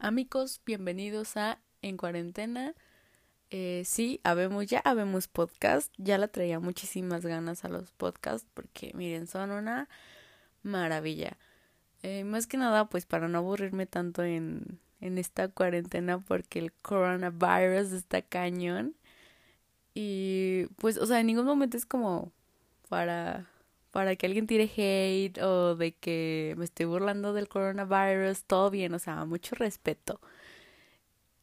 Amigos, bienvenidos a En Cuarentena. Eh, sí, habemos, ya habemos podcast. Ya la traía muchísimas ganas a los podcasts porque, miren, son una maravilla. Eh, más que nada, pues para no aburrirme tanto en, en esta cuarentena porque el coronavirus está cañón. Y pues, o sea, en ningún momento es como para para que alguien tire hate o de que me estoy burlando del coronavirus, todo bien, o sea, mucho respeto.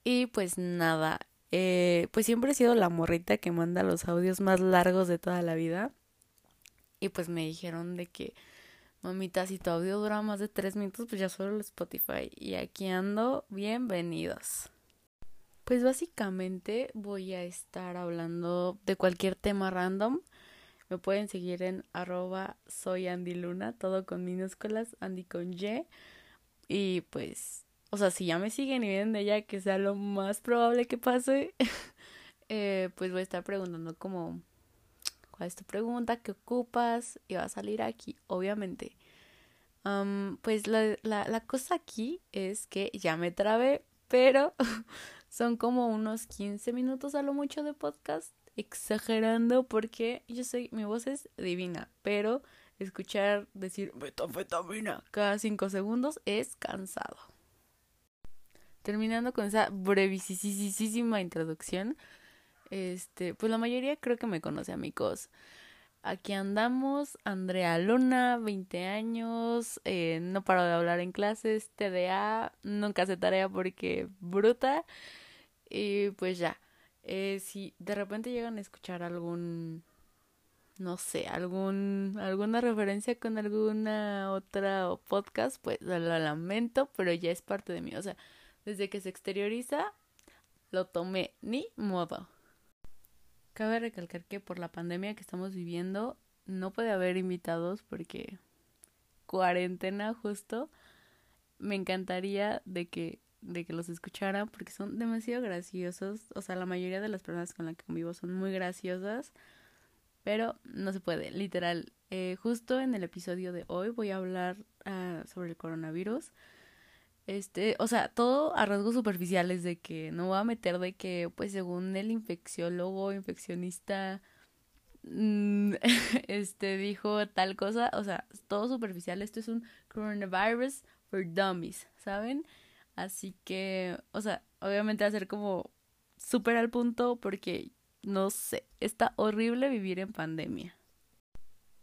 Y pues nada, eh, pues siempre he sido la morrita que manda los audios más largos de toda la vida. Y pues me dijeron de que, mamita, si tu audio dura más de tres minutos, pues ya solo Spotify. Y aquí ando, bienvenidos. Pues básicamente voy a estar hablando de cualquier tema random me pueden seguir en arroba soy Andy Luna, todo con minúsculas, Andy con Y. Y pues, o sea, si ya me siguen y vienen de ella, que sea lo más probable que pase, eh, pues voy a estar preguntando como, ¿cuál es tu pregunta? ¿Qué ocupas? Y va a salir aquí, obviamente. pues la, la, la cosa aquí es que ya me trabé, pero son como unos 15 minutos a lo mucho de podcast exagerando porque yo sé, mi voz es divina, pero escuchar decir metanfetamina cada cinco segundos es cansado. Terminando con esa brevísima introducción, este, pues la mayoría creo que me conoce, amigos. Aquí andamos, Andrea Luna, 20 años, eh, no paro de hablar en clases, TDA, nunca hace tarea porque bruta. Y pues ya, eh, si de repente llegan a escuchar algún, no sé, algún, alguna referencia con alguna otra podcast, pues lo lamento, pero ya es parte de mí. O sea, desde que se exterioriza, lo tomé, ni modo. Cabe recalcar que por la pandemia que estamos viviendo, no puede haber invitados porque cuarentena justo. Me encantaría de que de que los escuchara porque son demasiado graciosos. O sea, la mayoría de las personas con las que convivo son muy graciosas. Pero no se puede, literal. Eh, justo en el episodio de hoy voy a hablar uh, sobre el coronavirus. Este, o sea, todo a rasgos superficiales de que no voy a meter de que, pues según el infecciólogo, infeccionista, mm, este, dijo tal cosa. O sea, todo superficial. Esto es un coronavirus for dummies, ¿saben? Así que, o sea, obviamente ser como súper al punto porque, no sé, está horrible vivir en pandemia.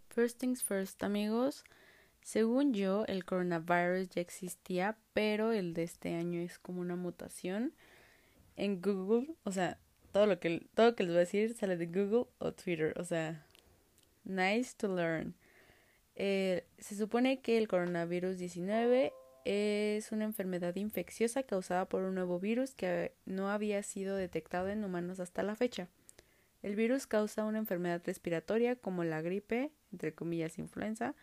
First things first, amigos. Según yo, el coronavirus ya existía, pero el de este año es como una mutación. En Google, o sea, todo lo que, todo lo que les voy a decir sale de Google o Twitter, o sea, nice to learn. Eh, se supone que el coronavirus 19 es una enfermedad infecciosa causada por un nuevo virus que no había sido detectado en humanos hasta la fecha. El virus causa una enfermedad respiratoria como la gripe, entre comillas influenza,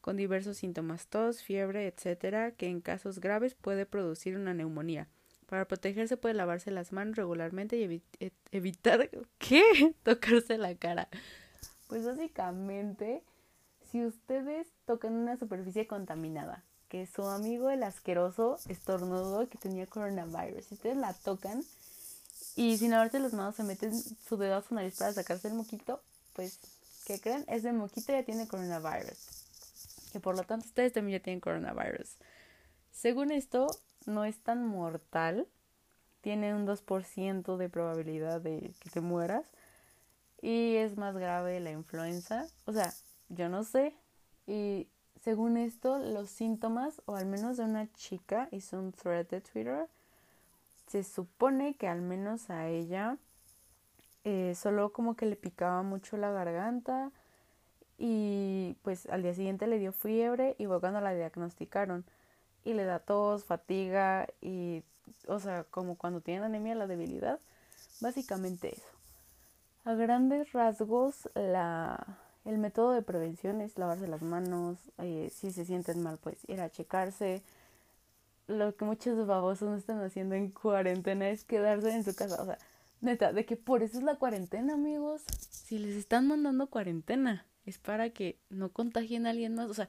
con diversos síntomas tos, fiebre, etcétera, que en casos graves puede producir una neumonía. Para protegerse puede lavarse las manos regularmente y e-, evitar ¿qué? tocarse la cara. Pues básicamente, si ustedes tocan una superficie contaminada que su amigo el asqueroso estornudo que tenía coronavirus. Si ustedes la tocan y sin lavarse las manos se meten su dedo a su nariz para sacarse el moquito, pues, ¿qué creen? Ese moquito ya tiene coronavirus. Que por lo tanto ustedes también ya tienen coronavirus. Según esto, no es tan mortal. Tiene un 2% de probabilidad de que te mueras. Y es más grave la influenza. O sea, yo no sé. Y según esto, los síntomas, o al menos de una chica, hizo un thread de Twitter, se supone que al menos a ella eh, solo como que le picaba mucho la garganta y pues al día siguiente le dio fiebre y fue cuando la diagnosticaron y le da tos, fatiga y o sea como cuando tienen anemia la debilidad, básicamente eso. A grandes rasgos la el método de prevención es lavarse las manos, eh, si se sienten mal, pues ir a checarse. Lo que muchos babosos no están haciendo en cuarentena es quedarse en su casa. O sea, neta, de que por eso es la cuarentena, amigos. Si les están mandando cuarentena, es para que no contagien a alguien más. O sea,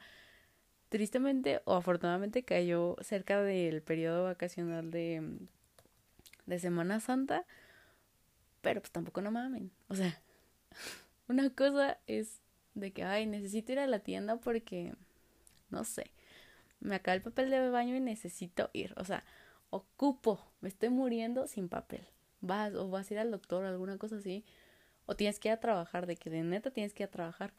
tristemente o afortunadamente cayó cerca del periodo vacacional de, de Semana Santa, pero pues tampoco no mamen. O sea, una cosa es de que, ay, necesito ir a la tienda porque, no sé, me acaba el papel de baño y necesito ir. O sea, ocupo, me estoy muriendo sin papel. Vas o vas a ir al doctor o alguna cosa así. O tienes que ir a trabajar, de que de neta tienes que ir a trabajar.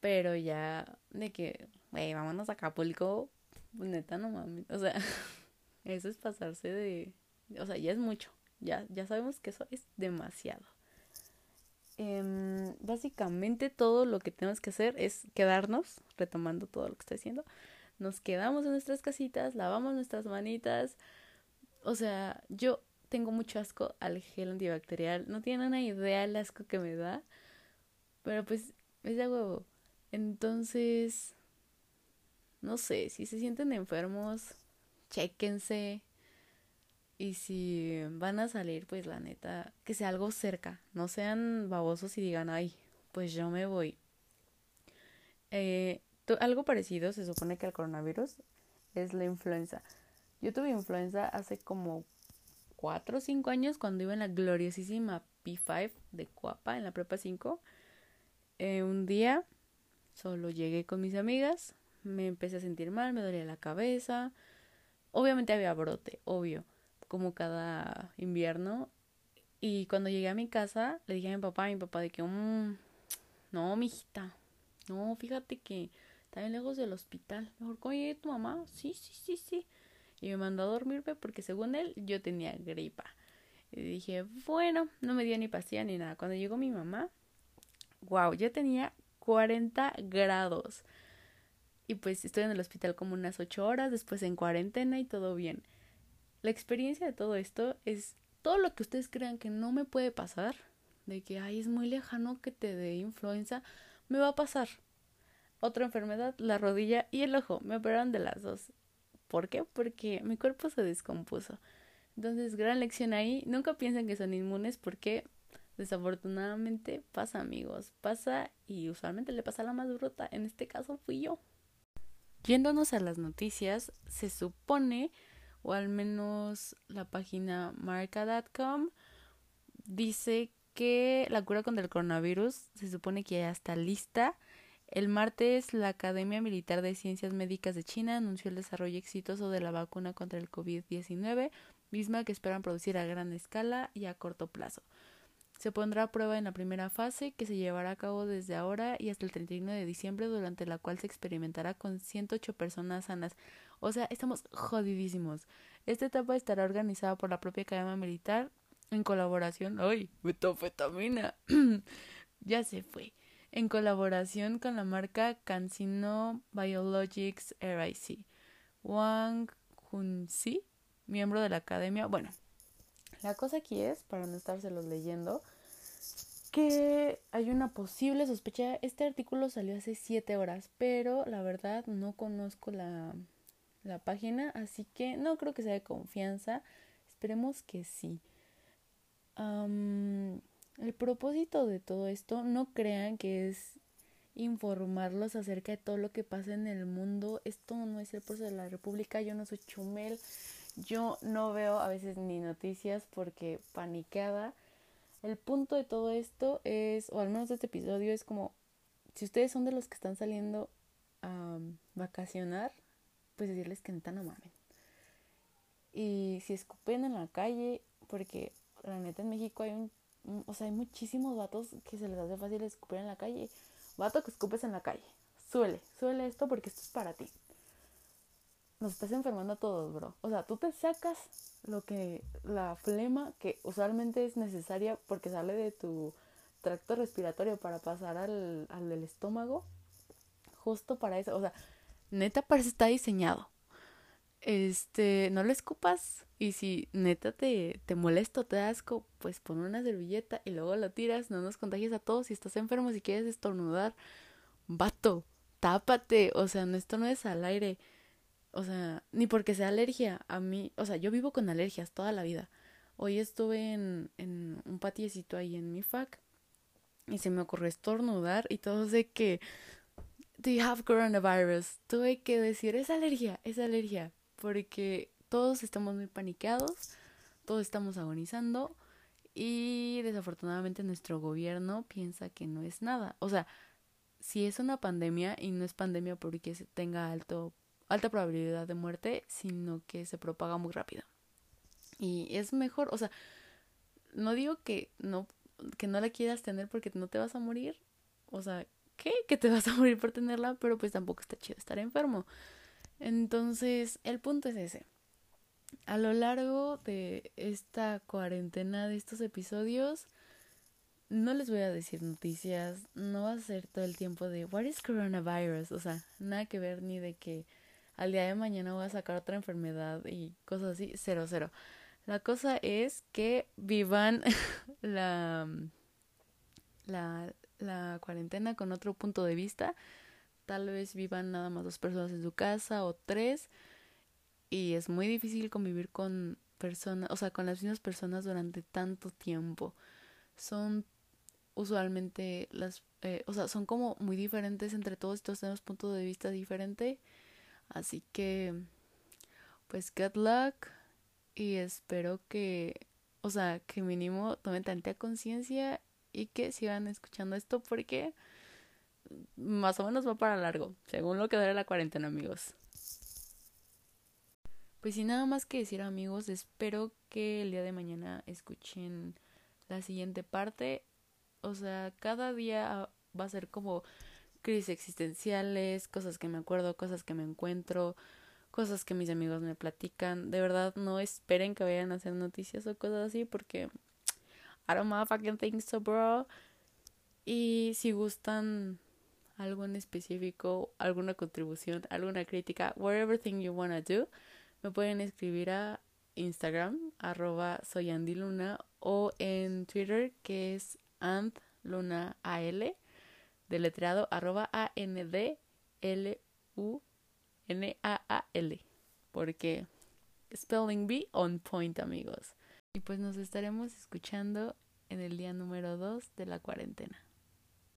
Pero ya, de que, güey, vámonos a Acapulco, neta no mames. O sea, eso es pasarse de. O sea, ya es mucho. Ya, ya sabemos que eso es demasiado. Em, básicamente todo lo que tenemos que hacer es quedarnos, retomando todo lo que estoy diciendo, nos quedamos en nuestras casitas, lavamos nuestras manitas. O sea, yo tengo mucho asco al gel antibacterial. No tienen una idea el asco que me da. Pero pues es de huevo. Entonces, no sé, si se sienten enfermos, chéquense. Y si van a salir, pues la neta, que sea algo cerca. No sean babosos y digan, ay, pues yo me voy. Eh, algo parecido se supone que el coronavirus es la influenza. Yo tuve influenza hace como 4 o 5 años cuando iba en la gloriosísima P5 de Cuapa en la prepa 5. Eh, un día solo llegué con mis amigas, me empecé a sentir mal, me dolía la cabeza. Obviamente había brote, obvio, como cada invierno. Y cuando llegué a mi casa, le dije a mi papá, a mi papá, de que, mmm, no, mijita, no, fíjate que está bien lejos del hospital. Mejor, oye, tu mamá, sí, sí, sí, sí. Y me mandó a dormirme porque según él yo tenía gripa. Y dije, bueno, no me dio ni pastilla ni nada. Cuando llegó mi mamá, wow, yo tenía 40 grados. Y pues estoy en el hospital como unas 8 horas, después en cuarentena y todo bien. La experiencia de todo esto es todo lo que ustedes crean que no me puede pasar, de que, ay, es muy lejano que te dé influenza, me va a pasar. Otra enfermedad, la rodilla y el ojo, me operaron de las dos. ¿Por qué? Porque mi cuerpo se descompuso. Entonces, gran lección ahí. Nunca piensen que son inmunes porque desafortunadamente pasa, amigos. Pasa y usualmente le pasa a la más bruta. En este caso fui yo. Yéndonos a las noticias, se supone, o al menos la página marca.com, dice que la cura contra el coronavirus se supone que ya está lista el martes, la Academia Militar de Ciencias Médicas de China anunció el desarrollo exitoso de la vacuna contra el COVID-19, misma que esperan producir a gran escala y a corto plazo. Se pondrá a prueba en la primera fase, que se llevará a cabo desde ahora y hasta el 31 de diciembre, durante la cual se experimentará con 108 personas sanas. O sea, estamos jodidísimos. Esta etapa estará organizada por la propia Academia Militar en colaboración. ¡Ay! ¡Metafetamina! ya se fue en colaboración con la marca Cancino Biologics RIC. Wang Junxi, miembro de la academia. Bueno, la cosa aquí es, para no estárselos leyendo, que hay una posible sospecha. Este artículo salió hace 7 horas, pero la verdad no conozco la, la página, así que no creo que sea de confianza. Esperemos que sí. El propósito de todo esto, no crean que es informarlos acerca de todo lo que pasa en el mundo. Esto no es el proceso de la República, yo no soy chumel, yo no veo a veces ni noticias porque paniqueada. El punto de todo esto es, o al menos de este episodio, es como, si ustedes son de los que están saliendo a vacacionar, pues decirles que neta no mamen. Y si escupen en la calle, porque la neta en México hay un o sea, hay muchísimos vatos que se les hace fácil escupir en la calle. Vato que escupes en la calle. Suele, suele esto porque esto es para ti. Nos estás enfermando a todos, bro. O sea, tú te sacas lo que, la flema que usualmente es necesaria porque sale de tu tracto respiratorio para pasar al, al del estómago. Justo para eso. O sea, neta parece está diseñado. Este, no lo escupas y si neta te, te molesto, te asco, pues pon una servilleta y luego lo tiras, no nos contagies a todos, si estás enfermo, si quieres estornudar, vato, tápate, o sea, esto no es al aire, o sea, ni porque sea alergia, a mí, o sea, yo vivo con alergias toda la vida, hoy estuve en, en un patiecito ahí en mi fac y se me ocurrió estornudar y todo de que do you coronavirus? Tuve que decir, es alergia, es alergia, porque todos estamos muy paniqueados, todos estamos agonizando y desafortunadamente nuestro gobierno piensa que no es nada. O sea, si es una pandemia y no es pandemia porque tenga alto, alta probabilidad de muerte, sino que se propaga muy rápido. Y es mejor, o sea, no digo que no, que no la quieras tener porque no te vas a morir. O sea, ¿qué? Que te vas a morir por tenerla, pero pues tampoco está chido estar enfermo. Entonces, el punto es ese. A lo largo de esta cuarentena de estos episodios, no les voy a decir noticias, no va a ser todo el tiempo de what is coronavirus, o sea, nada que ver ni de que al día de mañana voy a sacar otra enfermedad y cosas así, cero, cero. La cosa es que vivan la, la, la cuarentena con otro punto de vista. Tal vez vivan nada más dos personas en su casa o tres. Y es muy difícil convivir con personas, o sea, con las mismas personas durante tanto tiempo. Son usualmente las, eh, o sea, son como muy diferentes entre todos, todos tenemos puntos de vista diferente. Así que, pues, good luck y espero que, o sea, que mínimo tomen tanta conciencia y que sigan escuchando esto porque más o menos va para largo, según lo que dure la cuarentena, amigos. Pues sin nada más que decir, amigos, espero que el día de mañana escuchen la siguiente parte. O sea, cada día va a ser como crisis existenciales, cosas que me acuerdo, cosas que me encuentro, cosas que mis amigos me platican. De verdad, no esperen que vayan a hacer noticias o cosas así porque I don't motherfucking think so, bro. Y si gustan algo en específico, alguna contribución, alguna crítica, whatever thing you wanna do, me pueden escribir a Instagram, arroba soyandiluna, o en Twitter, que es andlunaal, deletreado, arroba A-N-D-L-U-N-A-A-L, porque spelling bee on point, amigos. Y pues nos estaremos escuchando en el día número 2 de la cuarentena.